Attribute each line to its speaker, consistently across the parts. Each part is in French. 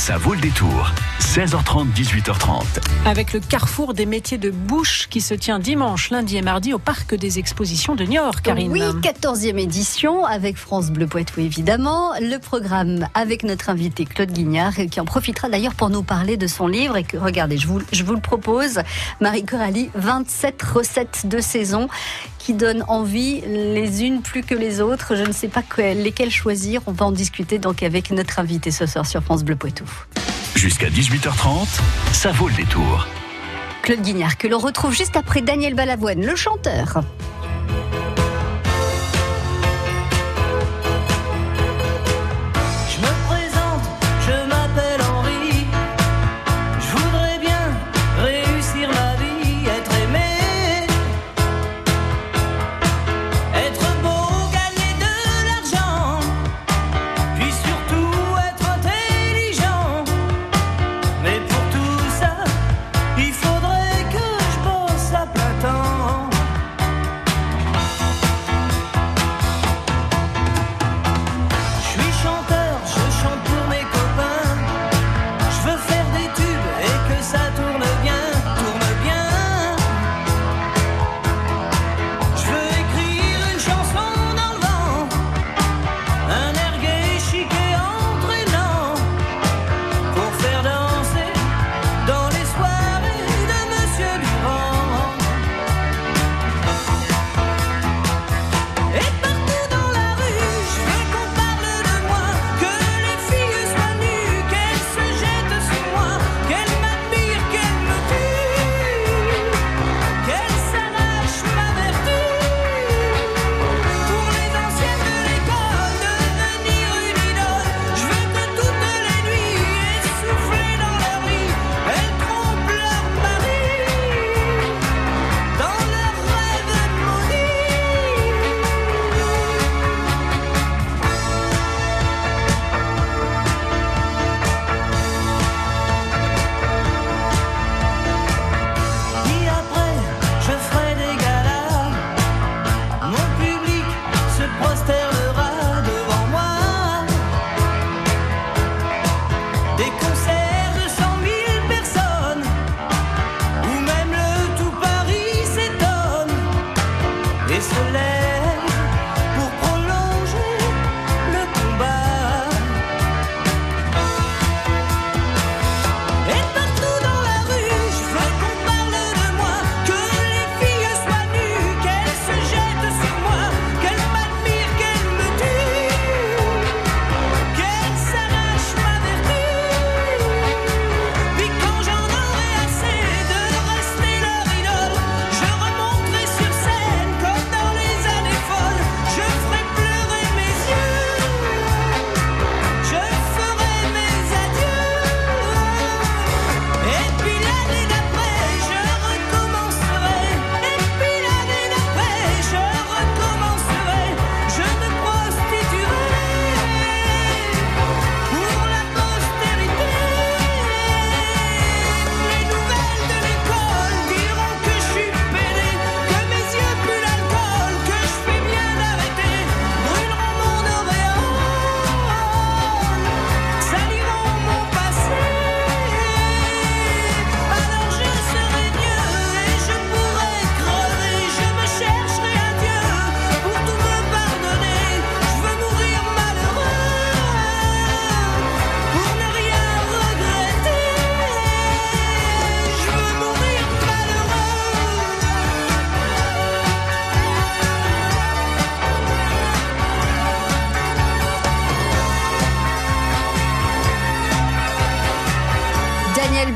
Speaker 1: Ça vaut le détour. 16h30, 18h30.
Speaker 2: Avec le carrefour des métiers de bouche qui se tient dimanche, lundi et mardi au Parc des Expositions de Niort, Karine.
Speaker 3: Oui, 14e édition avec France Bleu Poitou évidemment. Le programme avec notre invité Claude Guignard qui en profitera d'ailleurs pour nous parler de son livre. Et que, regardez, je vous, je vous le propose, Marie Coralie, 27 recettes de saison qui donnent envie les unes plus que les autres. Je ne sais pas lesquelles choisir. On va en discuter donc avec notre invité ce soir sur France Bleu Poitou.
Speaker 1: Jusqu'à 18h30, ça vaut le détour.
Speaker 3: Claude Guignard, que l'on retrouve juste après Daniel Balavoine, le chanteur.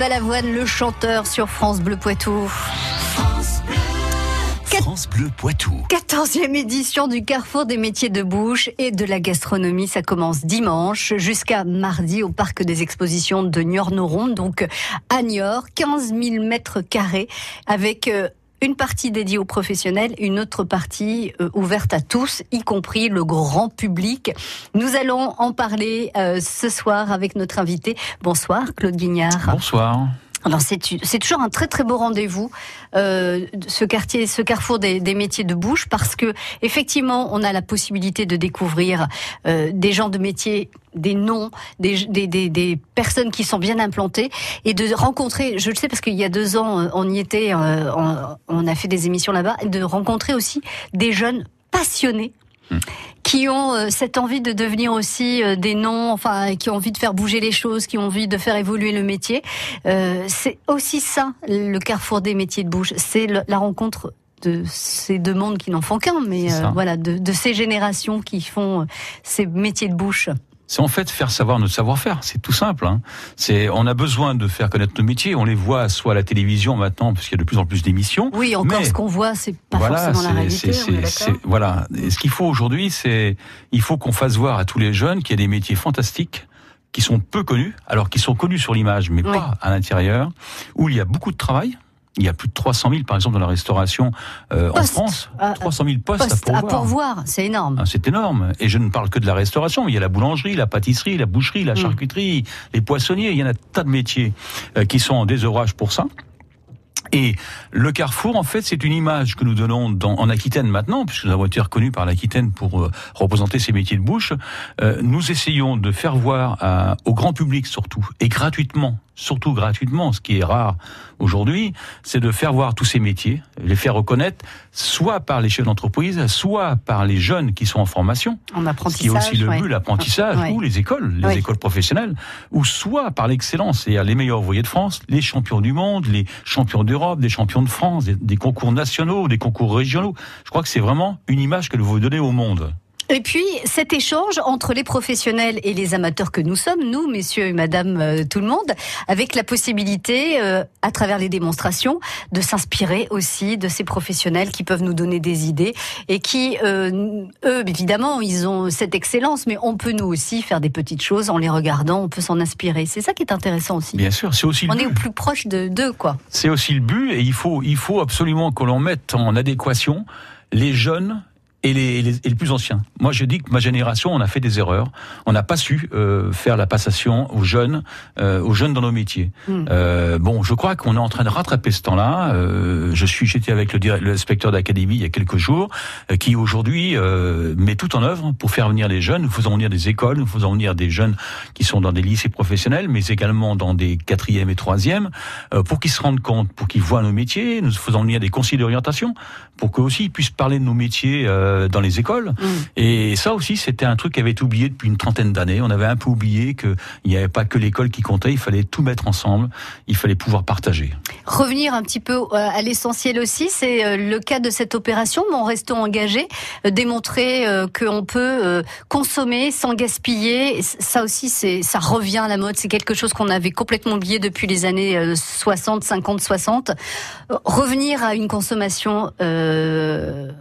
Speaker 3: Le chanteur sur France Bleu Poitou.
Speaker 1: France Bleu Poitou.
Speaker 3: 14e édition du Carrefour des métiers de bouche et de la gastronomie. Ça commence dimanche jusqu'à mardi au Parc des expositions de Niort-Noron, donc à Niort, 15 000 mètres carrés avec euh, une partie dédiée aux professionnels, une autre partie euh, ouverte à tous, y compris le grand public. Nous allons en parler euh, ce soir avec notre invité. Bonsoir Claude Guignard.
Speaker 4: Bonsoir.
Speaker 5: Alors c'est toujours un très très beau rendez-vous, euh, ce quartier, ce carrefour des, métiers de bouche, parce que effectivement on a la possibilité de découvrir euh, des gens de métiers des noms, des, des, des, personnes qui sont bien implantées et de rencontrer, je le sais parce qu'il y a deux ans euh, on y était, on, a fait des émissions là-bas, de rencontrer aussi des jeunes passionnés. Hmm qui ont euh, cette envie de devenir aussi euh, des noms, enfin, qui ont envie de faire bouger les choses, qui ont envie de faire évoluer le métier. Euh, c'est aussi ça, le carrefour des métiers de bouche. C'est la rencontre de ces deux mondes qui n'en font qu'un, mais voilà, de, de, ces générations qui font ces métiers de bouche
Speaker 4: c'est en fait faire savoir notre savoir-faire. C'est tout simple. Hein. C'est on a besoin de faire connaître nos métiers. On les voit soit à la télévision maintenant, parce qu'il y a de plus en plus d'émissions.
Speaker 5: Oui, encore ce qu'on voit, c'est pas forcément la réalité.
Speaker 4: voilà. Et ce qu'il faut aujourd'hui, c'est il faut qu'on fasse voir à tous les jeunes qu'il y a des métiers fantastiques qui sont peu connus, alors qu'ils sont connus sur l'image, mais pas à l'intérieur, où il y a beaucoup de travail, il y a plus de 300 000, par exemple, dans la restauration euh, en France. 300 000 postes, à pourvoir. À
Speaker 5: pourvoir, c'est énorme.
Speaker 4: Ah, c'est énorme. Et je ne parle que de la restauration. Il y a la boulangerie, la pâtisserie, la boucherie, la mm. charcuterie, les poissonniers. Il y en a tas de métiers euh, qui sont en désœuvrage pour ça. Et le Carrefour, en fait, c'est une image que nous donnons dans, en Aquitaine maintenant, puisque nous avons été reconnus par l'Aquitaine pour euh, représenter ces métiers de bouche. Euh, nous essayons de faire voir au grand public surtout, et gratuitement, surtout gratuitement, ce qui est rare aujourd'hui, c'est de faire voir tous ces métiers, les faire reconnaître, soit par les chefs d'entreprise, soit par les jeunes qui sont en formation.
Speaker 5: En apprentissage.
Speaker 4: Ce qui est aussi le but, l'apprentissage, ou les écoles, les écoles professionnelles, ou soit par l'excellence, c'est-à-dire les meilleurs ouvriers de France, les champions du monde, les champions d'Europe, des champions de France, des, des concours nationaux, des concours régionaux. Je crois que c'est vraiment une image que vous donnez au monde.
Speaker 5: Et puis cet échange entre les professionnels et les amateurs que nous sommes, nous, messieurs et madame, euh, tout le monde, avec la possibilité, euh, à travers les démonstrations, de s'inspirer aussi de ces professionnels qui peuvent nous donner des idées et qui, euh, eux, évidemment, ils ont cette excellence, mais on peut nous aussi faire des petites choses en les regardant, on peut s'en inspirer. C'est ça qui est intéressant aussi.
Speaker 4: Bien sûr, c'est aussi.
Speaker 5: On est au plus proche de d'eux, quoi.
Speaker 4: C'est aussi le but, et il faut, il faut absolument que l'on mette en adéquation les jeunes et les, les, les, plus anciens. Moi, je dis que ma génération, on a fait des erreurs. On n'a pas su euh, faire la passation aux jeunes, euh, aux jeunes dans nos métiers. Hmm. Euh, bon, je crois qu'on est en train de rattraper ce temps-là. Euh, je suis, j'étais avec le, l'inspecteur d'académie il y a quelques jours, euh, qui aujourd'hui euh, met tout en œuvre pour faire venir les jeunes. Nous faisons venir des écoles, nous faisons venir des jeunes qui sont dans des lycées professionnels, mais également dans des quatrièmes et troisièmes, pour qu'ils se rendent compte, pour qu'ils voient nos métiers. Nous faisons venir des conseillers d'orientation, pour qu'eux aussi ils puissent parler de nos métiers euh, dans les écoles. Mm. Et ça aussi, c'était un truc qui avait été oublié depuis une trentaine d'années. On avait un peu oublié qu'il n'y avait pas que l'école qui comptait, il fallait tout mettre ensemble, il fallait pouvoir partager.
Speaker 5: Revenir un petit peu euh, à l'essentiel aussi, c'est euh, le cas de cette opération, Mon Resto Engagé, démontrer qu'on peut consommer sans gaspiller. Ça aussi, c'est ça revient à la mode. C'est quelque chose qu'on avait complètement oublié depuis les années 60, 50, 60. Revenir à une consommation euh,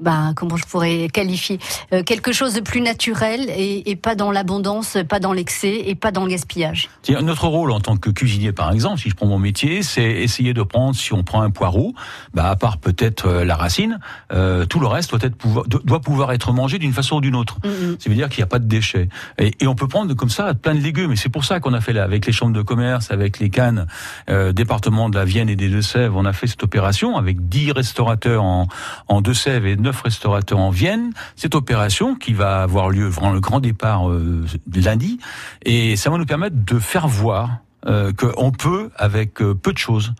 Speaker 5: ben, comment je pourrais qualifier euh, quelque chose de plus naturel et, et pas dans l'abondance, pas dans l'excès et pas dans le gaspillage.
Speaker 4: Notre rôle en tant que cuisinier, par exemple, si je prends mon métier, c'est essayer de prendre, si on prend un poireau, bah, à part peut-être euh, la racine, euh, tout le reste doit, être pouvoir, doit pouvoir être mangé d'une façon ou d'une autre. Mm Ça veut dire qu'il n'y a pas de déchets. Et, et, on peut prendre comme ça plein de légumes. Et c'est pour ça qu'on a fait là, avec les chambres de commerce, avec les cannes, euh, département de la Vienne et des Deux-Sèvres, on a fait cette opération avec 10 restaurateurs en, en Deux-Sèvres et 9 restaurateurs en Vienne. Cette opération qui va avoir lieu vraiment le grand départ euh, lundi, et ça va nous permettre de faire voir euh, qu'on peut, avec euh, peu de choses,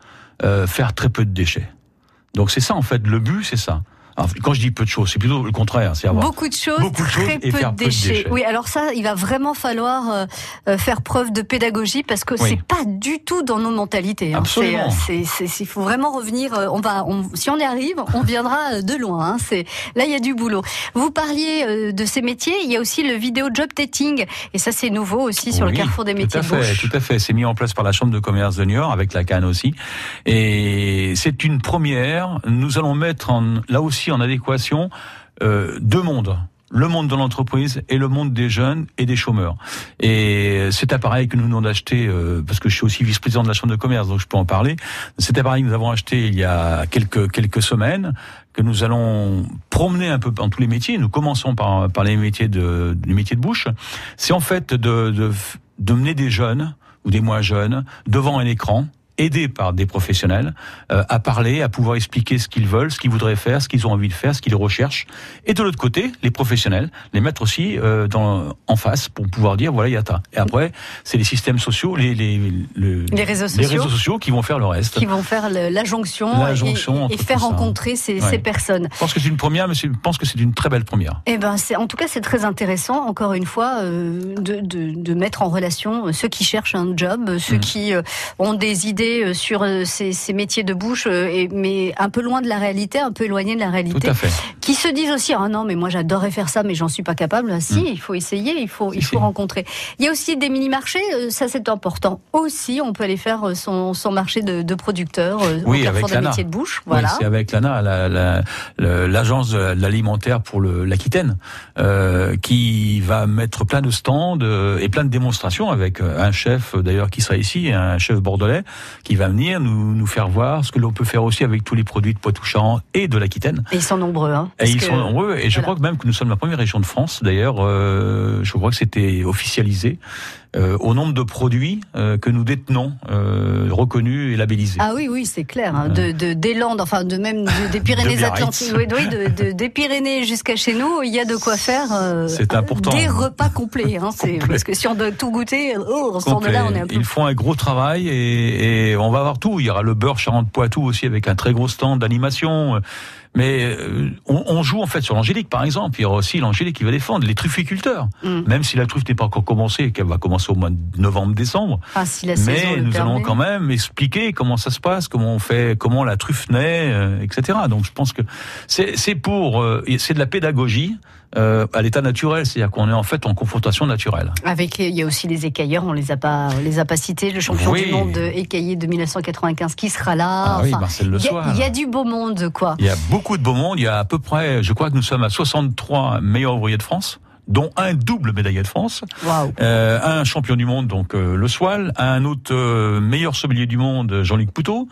Speaker 4: faire très peu de déchets. Donc c'est ça en fait, le but c'est ça quand je dis peu de choses, c'est plutôt le contraire. C'est
Speaker 5: avoir beaucoup de choses, beaucoup de très peu, de déchets. Oui, alors ça, il va vraiment falloir euh, euh, faire preuve de pédagogie parce que c'est pas du tout dans nos mentalités.
Speaker 4: Hein. Absolument.
Speaker 5: Euh, il faut vraiment revenir. On va, on, si on y arrive, on viendra de loin. Hein. C'est là, il y a du boulot. Vous parliez de ces métiers. Il y a aussi le vidéo job dating et ça, c'est nouveau aussi sur le carrefour des métiers.
Speaker 4: Tout à fait, tout à fait. C'est mis en place par la Chambre de commerce de New York avec la Cannes aussi. Et c'est une première. Nous allons mettre en, là aussi en adéquation euh, deux mondes. Le monde de l'entreprise et le monde des jeunes et des chômeurs. Et cet appareil que nous venons d'acheter, euh, parce que je suis aussi vice-président de la Chambre de commerce, donc je peux en parler, cet appareil que nous avons acheté il y a quelques, quelques semaines, que nous allons promener un peu dans tous les métiers, nous commençons par, par les, métiers de, les métiers de bouche, c'est en fait de, de, de mener des jeunes ou des moins jeunes devant un écran aidés par des professionnels, euh, à parler, à pouvoir expliquer ce qu'ils veulent, ce qu'ils voudraient faire, ce qu'ils ont envie de faire, ce qu'ils recherchent. Et de l'autre côté, les professionnels, les mettre aussi euh, dans, en face pour pouvoir dire voilà, il y a ça. Et après, c'est les systèmes sociaux, les, les, le-
Speaker 5: Les réseaux
Speaker 4: les
Speaker 5: sociaux.
Speaker 4: réseaux sociaux qui vont faire le reste.
Speaker 5: Qui vont faire le- la jonction,
Speaker 4: La
Speaker 5: et-
Speaker 4: jonction
Speaker 5: et, et faire rencontrer ces,
Speaker 4: Ouais.
Speaker 5: ces personnes.
Speaker 4: Je pense que c'est une première, mais je pense que c'est une très belle première.
Speaker 5: Eh ben, en tout cas c'est très intéressant. Encore une fois, euh, de, de, de mettre en relation ceux qui cherchent un job, ceux
Speaker 4: Mm.
Speaker 5: qui ont des idées euh, sur euh, ces, ces métiers de bouche, euh, mais un peu loin de la réalité, un peu éloignés de la
Speaker 4: Tout
Speaker 5: réalité,
Speaker 4: à fait.
Speaker 5: qui se disent aussi ah non mais moi j'adorerais faire ça, mais j'en suis pas capable. Ah, Si,
Speaker 4: Mm.
Speaker 5: il faut essayer, il faut il faut rencontrer. Il y a aussi des mini marchés, ça c'est important. Aussi, on peut aller faire son, son marché de, de producteurs
Speaker 4: Oui, avec
Speaker 5: des métiers de bouche.
Speaker 4: Oui, c'est avec l'ANA, la- la- l'agence de l'alimentaire pour l'Aquitaine, euh, qui va mettre plein de stands et plein de démonstrations avec un chef d'ailleurs qui sera ici, un chef bordelais, qui va venir nous, nous faire voir ce que l'on peut faire aussi avec tous les produits de Poitou-Charentes et de l'Aquitaine.
Speaker 5: Et ils sont nombreux. Hein,
Speaker 4: Et ils
Speaker 5: que-
Speaker 4: sont nombreux. Et je
Speaker 5: voilà.
Speaker 4: crois que même que nous sommes la première région de France. D'ailleurs, euh, je crois que c'était officialisé euh, au nombre de produits euh, que nous détenons, euh, reconnus et labellisés.
Speaker 5: Ah oui, oui, c'est clair. hein, de, de, des Landes, enfin de même de- des Pyrénées-Atlantiques, oui, oui, de, de- des Pyrénées jusqu'à chez nous, il y a de quoi faire. euh,
Speaker 4: C'est important.
Speaker 5: Des repas complets. Hein, c'est-
Speaker 4: Complet.
Speaker 5: parce que si on doit tout goûter, oh, on sort de là, on est un peu.
Speaker 4: Ils font un gros travail et, et on va avoir tout. Il y aura le beurre Charente-Poitou aussi avec un très gros stand d'animation. Mais euh, on, on joue en fait sur l'angélique, par exemple. Il y aura aussi l'angélique qui va défendre les trufficulteurs.
Speaker 5: Mm.
Speaker 4: Même si la truffe n'est pas encore commencée, qu'elle va commencer au mois de novembre-décembre.
Speaker 5: Ah, si la saison
Speaker 4: Mais
Speaker 5: le
Speaker 4: nous
Speaker 5: permet.
Speaker 4: allons quand même expliquer comment ça se passe, comment on fait, comment la truffe naît, euh, etc. Donc je pense que c'est pour, euh, c'est de la pédagogie euh, à l'état naturel, c'est-à-dire qu'on est en fait en confrontation naturelle.
Speaker 5: Avec les- il y a aussi les écailleurs, on les a pas, on les a pas cités. Le champion
Speaker 4: Oui.
Speaker 5: du monde de écaillé de 1995 qui sera là.
Speaker 4: Ah oui, Marcel Le
Speaker 5: il y, y a du beau monde, quoi.
Speaker 4: Il y a beaucoup de beau monde. Il y a à peu près, je crois que nous sommes à 63 meilleurs ouvriers de France, dont un double médaillé de France,
Speaker 5: Waouh.
Speaker 4: euh, un champion du monde, donc euh, Le Soil, un autre euh, meilleur sommelier du monde, Jean-Luc Poutot.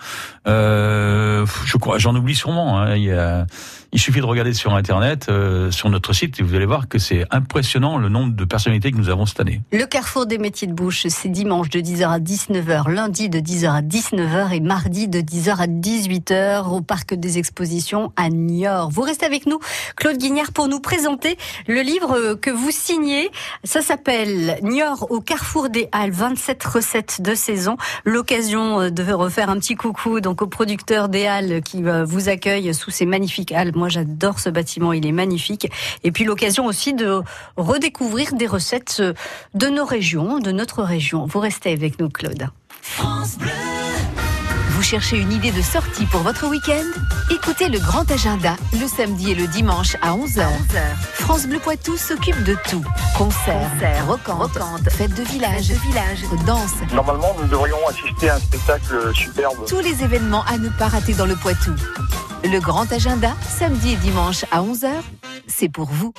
Speaker 4: Euh, je crois, j'en oublie sûrement. hein. il, y a- il suffit de regarder sur Internet, sur notre site, et vous allez voir que c'est impressionnant le nombre de personnalités que nous avons cette année.
Speaker 5: Le carrefour des métiers de bouche, c'est dimanche de 10h à 19h, lundi de 10h à 19h et mardi de 10h à 18h au parc des expositions à Niort. Vous restez avec nous, Claude Guignard, pour nous présenter le livre euh, que vous signez. Ça s'appelle Niort au carrefour des Halles, 27 recettes de saison. L'occasion euh, de refaire un petit coucou donc au producteur des Halles qui euh, vous accueille sous ces magnifiques halles. Moi, j'adore ce bâtiment, il est magnifique. Et puis l'occasion aussi de redécouvrir des recettes euh, de nos régions, de notre région. Vous restez avec nous, Claude.
Speaker 6: Vous cherchez une idée de sortie pour votre week-end? Écoutez le grand agenda le samedi et le dimanche à 11h. France Bleu Poitou s'occupe de tout. Concerts, rocantes, fêtes de village, danse,
Speaker 7: Normalement, nous devrions assister à un spectacle superbe.
Speaker 6: tous les événements à ne pas rater dans le Poitou. Le grand agenda, samedi et dimanche à 11h, c'est pour vous.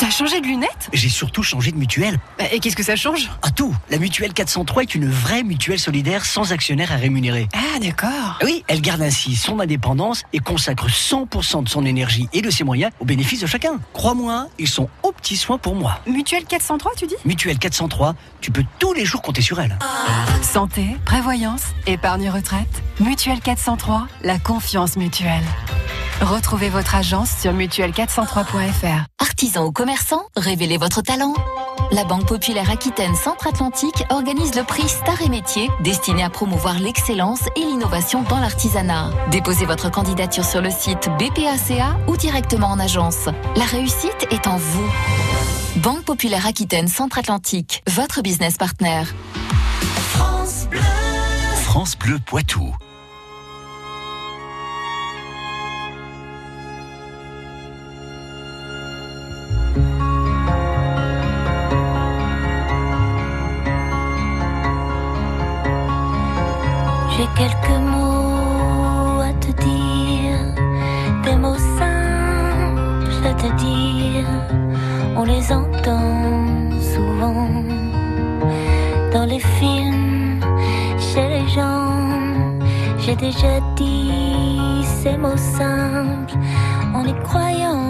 Speaker 8: T'as changé de lunettes?
Speaker 9: J'ai surtout changé de mutuelle.
Speaker 8: Bah, Et qu'est-ce que ça change?
Speaker 9: À tout La mutuelle 403 est une vraie mutuelle solidaire sans actionnaire à rémunérer.
Speaker 8: Ah d'accord.
Speaker 9: Oui, elle garde ainsi son indépendance et consacre 100% de son énergie et de ses moyens au bénéfice de chacun. Crois-moi, ils sont aux petits soins pour moi.
Speaker 8: Mutuelle 403 tu dis?
Speaker 9: Mutuelle 403, tu peux tous les jours compter sur elle.
Speaker 8: Santé, prévoyance, épargne retraite. Mutuelle 403, la confiance mutuelle. Retrouvez votre agence sur mutuelle403.fr.
Speaker 10: Artisans ou commerçants, révélez votre talent. La Banque Populaire Aquitaine Centre-Atlantique organise le prix Star et Métier destiné à promouvoir l'excellence et l'innovation dans l'artisanat. Déposez votre candidature sur le site BPACA ou directement en agence. La réussite est en vous. Banque Populaire Aquitaine Centre-Atlantique, votre business partner.
Speaker 1: France Bleu Poitou.
Speaker 11: On les entend souvent dans les films, chez les gens. J'ai déjà dit ces mots simples en y croyant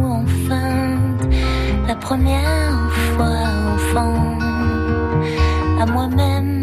Speaker 11: ou en feinte. La première fois enfant, à moi-même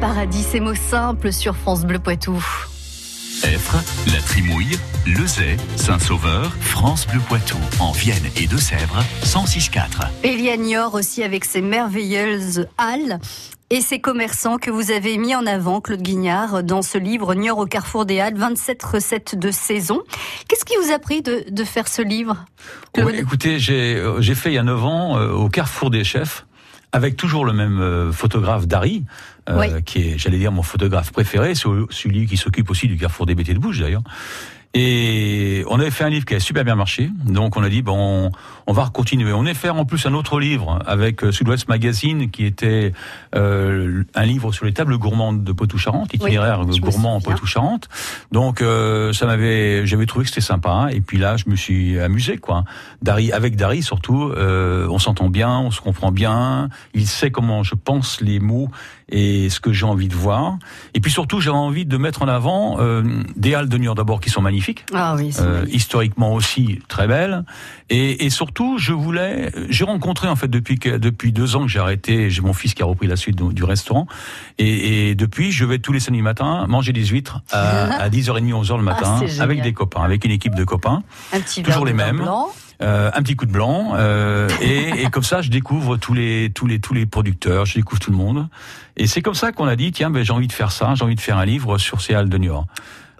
Speaker 5: Paradis, ces mots simples sur France Bleu Poitou.
Speaker 1: Effre, La Trimouille, Lezay, Saint-Sauveur, France Bleu Poitou, en Vienne et Deux-Sèvres, 106.4.
Speaker 5: Elia Nior aussi avec ses merveilleuses halles et ses commerçants que vous avez mis en avant, Claude Guignard, dans ce livre Niort au carrefour des Halles, 27 recettes de saison. Qu'est-ce qui vous a pris de, de faire ce livre? Claude
Speaker 4: Oui, écoutez, j'ai euh, j'ai fait il y a 9 ans euh, au Carrefour des chefs avec toujours le même euh, photographe Dari, euh,
Speaker 5: Oui.
Speaker 4: qui est, j'allais dire, mon photographe préféré, celui qui s'occupe aussi du Carrefour des Bêtés de Bouche d'ailleurs. Et on avait fait un livre qui a super bien marché, donc on a dit bon, on va continuer. On est faire en plus un autre livre avec euh, Sud-Ouest Magazine, qui était euh, un livre sur les tables gourmandes de Poitou-Charentes, itinéraire
Speaker 5: me
Speaker 4: gourmand en. Poitou-Charentes. Donc euh, ça m'avait, j'avais trouvé que c'était sympa. Et puis là, je me suis amusé quoi. Dari, avec Dari surtout, euh, on s'entend bien, on se comprend bien. Il sait comment je pense les mots et ce que j'ai envie de voir. Et puis surtout, j'avais envie de mettre en avant euh, des halles de Niort d'abord qui sont magnifiques.
Speaker 5: Ah oui,
Speaker 4: Euh, historiquement aussi très belle. Et, et surtout je voulais j'ai rencontré en fait depuis que depuis deux ans que j'ai arrêté j'ai mon fils qui a repris la suite du, du restaurant. Et, et depuis je vais tous les samedis matins manger des huîtres à, à 10h30 11h le matin
Speaker 5: Ah, génial.
Speaker 4: avec des copains avec une équipe de copains.
Speaker 5: Un petit
Speaker 4: toujours les mêmes.
Speaker 5: blanc.
Speaker 4: euh, un petit coup de blanc euh, et, et comme ça je découvre tous les tous les tous les producteurs je découvre tout le monde. Et c'est comme ça qu'on a dit tiens ben j'ai envie de faire ça j'ai envie de faire un livre sur ces halles de Niort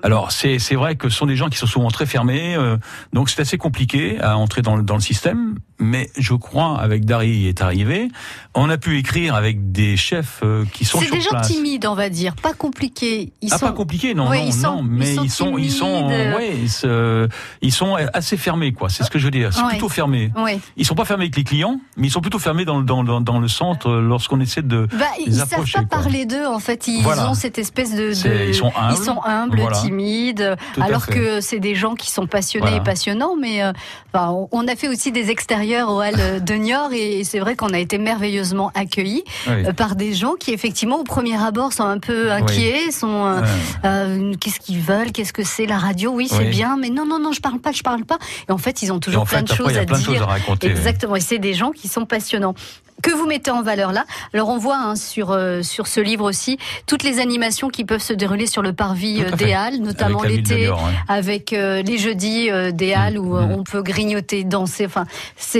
Speaker 4: alors c'est c'est vrai que ce sont des gens qui sont souvent très fermés, euh, donc c'est assez compliqué à entrer dans le, dans le système. Mais je crois avec Dari est arrivé, on a pu écrire avec des chefs euh, qui sont
Speaker 5: C'est
Speaker 4: sur
Speaker 5: des gens timides, on va dire, pas compliqués. Ils
Speaker 4: ah
Speaker 5: sont...
Speaker 4: pas compliqué non
Speaker 5: Ouais,
Speaker 4: non
Speaker 5: ils sont-
Speaker 4: non mais
Speaker 5: ils
Speaker 4: ils
Speaker 5: sont
Speaker 4: sont ils sont ouais ils, ils sont assez fermés quoi c'est ce que je veux dire c'est
Speaker 5: Ouais.
Speaker 4: plutôt fermé
Speaker 5: Ouais.
Speaker 4: ils sont pas fermés avec les clients mais ils sont plutôt fermés dans le dans, dans, dans le centre euh, lorsqu'on essaie de
Speaker 5: Bah,
Speaker 4: les
Speaker 5: ils savent
Speaker 4: approcher,
Speaker 5: pas
Speaker 4: quoi.
Speaker 5: parler d'eux en fait. Ils
Speaker 4: Voilà.
Speaker 5: ont cette espèce de,
Speaker 4: C'est-
Speaker 5: de-
Speaker 4: ils sont humbles.
Speaker 5: ils sont humbles,
Speaker 4: Voilà.
Speaker 5: timides,
Speaker 4: Tout
Speaker 5: alors que c'est des gens qui sont passionnés
Speaker 4: Voilà.
Speaker 5: et passionnants. Mais euh, enfin, on a fait aussi des extérieurs au hall de Niort et c'est vrai qu'on a été merveilleusement accueillis
Speaker 4: Oui.
Speaker 5: euh, par des gens qui effectivement au premier abord sont un peu inquiets, sont euh, euh, qu'est-ce qu'ils veulent, qu'est-ce que c'est la radio, oui c'est
Speaker 4: Oui.
Speaker 5: bien, mais non non non je parle pas, je parle pas. Et en fait ils ont toujours plein
Speaker 4: fait
Speaker 5: de
Speaker 4: après
Speaker 5: choses à
Speaker 4: plein de
Speaker 5: dire.
Speaker 4: choses à raconter
Speaker 5: Exactement, et c'est des gens qui sont passionnants. Que vous mettez en valeur là? Alors on voit hein, sur euh, sur ce livre aussi toutes les animations qui peuvent se dérouler sur le parvis euh, des Halles, notamment
Speaker 4: Avec
Speaker 5: l'été,
Speaker 4: ouais.
Speaker 5: avec euh, les jeudis des Halles où
Speaker 4: mm.
Speaker 5: on peut grignoter, danser. Enfin,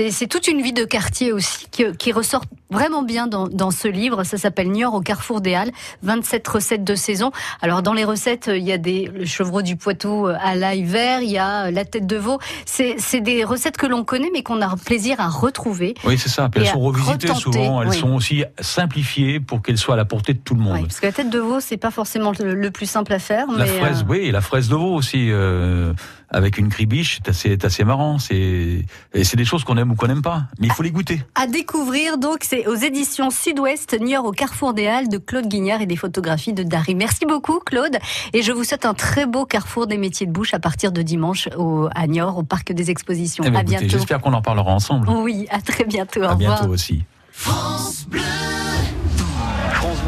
Speaker 5: c'est toute une vie de quartier aussi qui, qui ressort vraiment bien dans, dans ce livre. Ça s'appelle Niort au carrefour des Halles, 27 recettes de saison. Alors dans les recettes, il y a des le chevreau du Poitou à l'ail vert, il y a la tête de veau. C'est des recettes que l'on connaît mais qu'on a plaisir à retrouver
Speaker 4: oui c'est ça puis elles sont revisitées souvent, elles
Speaker 5: oui.
Speaker 4: sont aussi simplifiées pour qu'elles soient à la portée de tout le monde.
Speaker 5: Oui, parce que la tête de veau, c'est pas forcément le, le plus simple à faire.
Speaker 4: La
Speaker 5: mais,
Speaker 4: fraise,
Speaker 5: euh,
Speaker 4: oui, la fraise de veau aussi, euh, avec une cribiche, c'est assez, c'est assez marrant. C'est, c'est des choses qu'on aime ou qu'on n'aime pas, mais il faut les goûter.
Speaker 5: À découvrir, donc, c'est aux éditions Sud-Ouest, Niort au Carrefour des Halles de Claude Guignard et des photographies de Dari. Merci beaucoup, Claude. Et je vous souhaite un très beau carrefour des métiers de bouche à partir de dimanche au, à Niort, au Parc des Expositions.
Speaker 4: Eh ben,
Speaker 5: à
Speaker 4: écoutez,
Speaker 5: bientôt.
Speaker 4: J'espère qu'on en parlera ensemble.
Speaker 5: Oui, à très bientôt. Au
Speaker 4: à
Speaker 5: revoir.
Speaker 4: bientôt aussi.
Speaker 12: France Bleu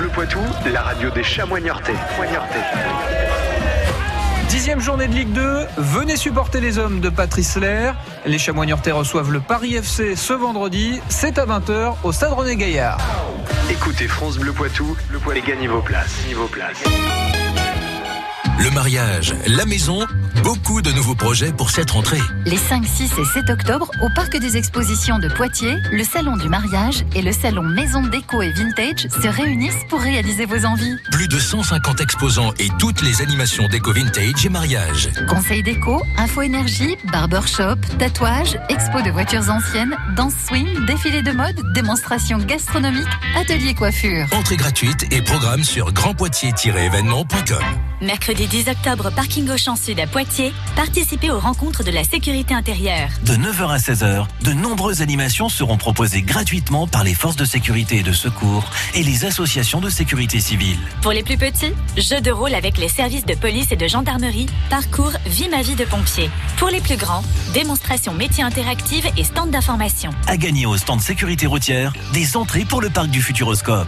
Speaker 12: Poitou, la radio des chamois niortais.
Speaker 13: Dixième journée de Ligue 2, venez supporter les hommes de Patrice Lair. Les Chamois Niortais reçoivent le Paris FC ce vendredi, c'est à 20h au Stade René Gaillard.
Speaker 12: Écoutez France Bleu Poitou, le poil et gagnez vos places. Vos places.
Speaker 14: Le mariage, la maison, beaucoup de nouveaux projets pour cette rentrée.
Speaker 10: Les 5, 6 et 7 octobre, au Parc des Expositions de Poitiers, le Salon du mariage et le Salon Maison Déco et Vintage se réunissent pour réaliser vos envies.
Speaker 14: Plus de 150 exposants et toutes les animations déco vintage et mariage.
Speaker 10: Conseil déco, info énergie, barbershop, tatouage, expo de voitures anciennes, danse swing, défilé de mode, démonstration gastronomique, atelier coiffure.
Speaker 14: Entrée gratuite et programme sur grandpoitiers-événement.com.
Speaker 15: Mercredi 10 octobre, parking Auchan Sud à Poitiers, participez aux rencontres de la sécurité intérieure.
Speaker 16: De 9h à 16h, de nombreuses animations seront proposées gratuitement par les forces de sécurité et de secours et les associations de sécurité civile.
Speaker 15: Pour les plus petits, jeux de rôle avec les services de police et de gendarmerie, parcours Vie ma vie de pompier. Pour les plus grands, démonstration métiers interactive et stand d'information.
Speaker 16: À gagner au stand sécurité routière, des entrées pour le parc du Futuroscope.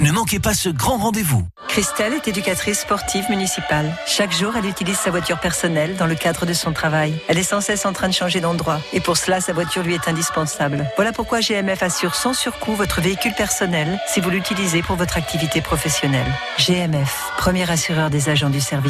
Speaker 16: Ne manquez pas ce grand rendez-vous.
Speaker 17: Christelle est éducatrice sportive municipale. Chaque jour, elle utilise sa voiture personnelle dans le cadre de son travail. Elle est sans cesse en train de changer d'endroit et pour cela, sa voiture lui est indispensable. Voilà pourquoi GMF assure sans surcoût votre véhicule personnel si vous l'utilisez pour votre activité professionnelle. GMF, premier assureur des agents du service